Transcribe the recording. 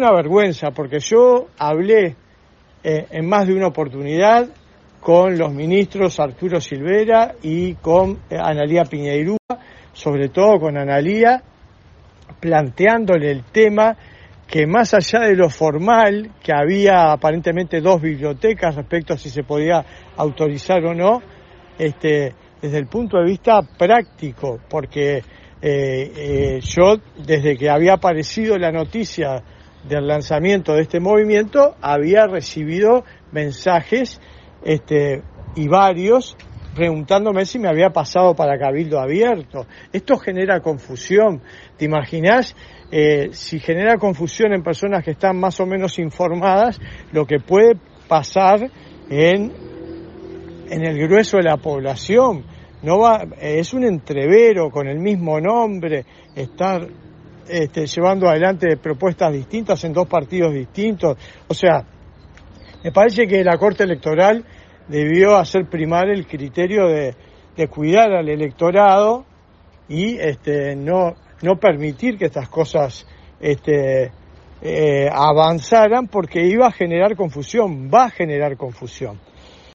una vergüenza porque yo hablé eh, en más de una oportunidad con los ministros Arturo Silvera y con eh, Analía Piñeirúa, sobre todo con Analía, planteándole el tema que más allá de lo formal, que había aparentemente dos bibliotecas respecto a si se podía autorizar o no, este, desde el punto de vista práctico, porque eh, yo desde que había aparecido la noticia del lanzamiento de este movimiento había recibido mensajes este, y varios preguntándome si me había pasado para Cabildo Abierto. Esto genera confusión. ¿Te imaginas eh, si genera confusión en personas que están más o menos informadas, lo que puede pasar en, en el grueso de la población? No va, es un entrevero con el mismo nombre, estar este, llevando adelante propuestas distintas en dos partidos distintos. O sea, me parece que la Corte Electoral debió hacer primar el criterio de, cuidar al electorado y este, no, no permitir que estas cosas este, eh, avanzaran porque iba a generar confusión, va a generar confusión.